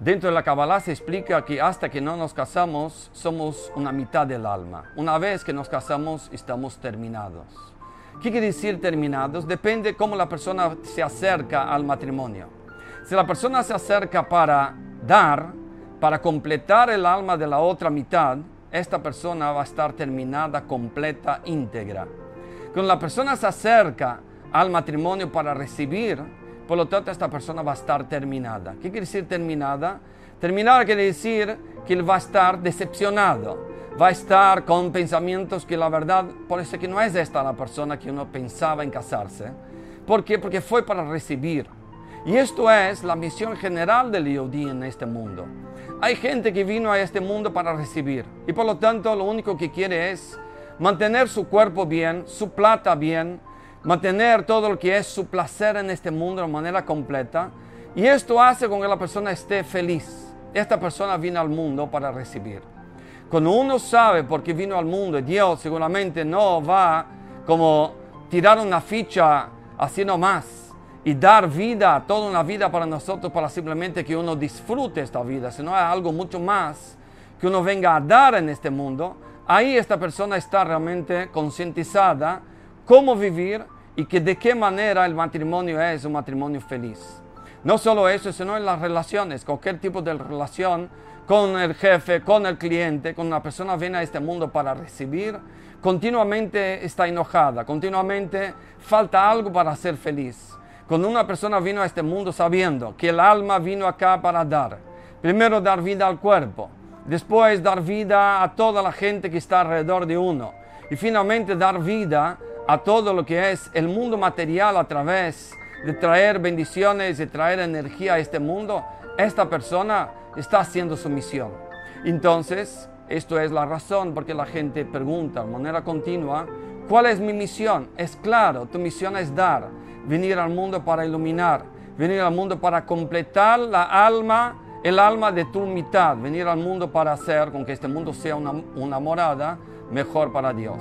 Dentro de la Kabbalah se explica que hasta que no nos casamos somos una mitad del alma. Una vez que nos casamos estamos terminados. ¿Qué quiere decir terminados? Depende cómo la persona se acerca al matrimonio. Si la persona se acerca para dar, para completar el alma de la otra mitad, esta persona va a estar terminada, completa, íntegra. Cuando la persona se acerca al matrimonio para recibir, por lo tanto, esta persona va a estar terminada. ¿Qué quiere decir terminada? Terminada quiere decir que él va a estar decepcionado, va a estar con pensamientos que la verdad, por eso que no es esta la persona que uno pensaba en casarse. ¿Por qué? Porque fue para recibir. Y esto es la misión general del Yodí en este mundo. Hay gente que vino a este mundo para recibir y por lo tanto lo único que quiere es mantener su cuerpo bien, su plata bien, mantener todo lo que es su placer en este mundo de manera completa. Y esto hace con que la persona esté feliz. Esta persona vino al mundo para recibir. Cuando uno sabe por qué vino al mundo, Dios seguramente no va como tirar una ficha así nomás y dar vida, toda una vida para nosotros, para simplemente que uno disfrute esta vida, sino hay algo mucho más que uno venga a dar en este mundo. Ahí esta persona está realmente concientizada cómo vivir y que de qué manera el matrimonio es un matrimonio feliz. No solo eso, sino en las relaciones, cualquier tipo de relación con el jefe, con el cliente, cuando una persona viene a este mundo para recibir, continuamente está enojada, continuamente falta algo para ser feliz. Cuando una persona vino a este mundo sabiendo que el alma vino acá para dar, primero dar vida al cuerpo, después dar vida a toda la gente que está alrededor de uno y finalmente dar vida a todo lo que es el mundo material a través de traer bendiciones, de traer energía a este mundo, esta persona está haciendo su misión. Entonces, esto es la razón porque la gente pregunta de manera continua, ¿cuál es mi misión? Es claro, tu misión es dar, venir al mundo para iluminar, venir al mundo para completar la alma, el alma de tu mitad, venir al mundo para hacer con que este mundo sea una, una morada mejor para Dios.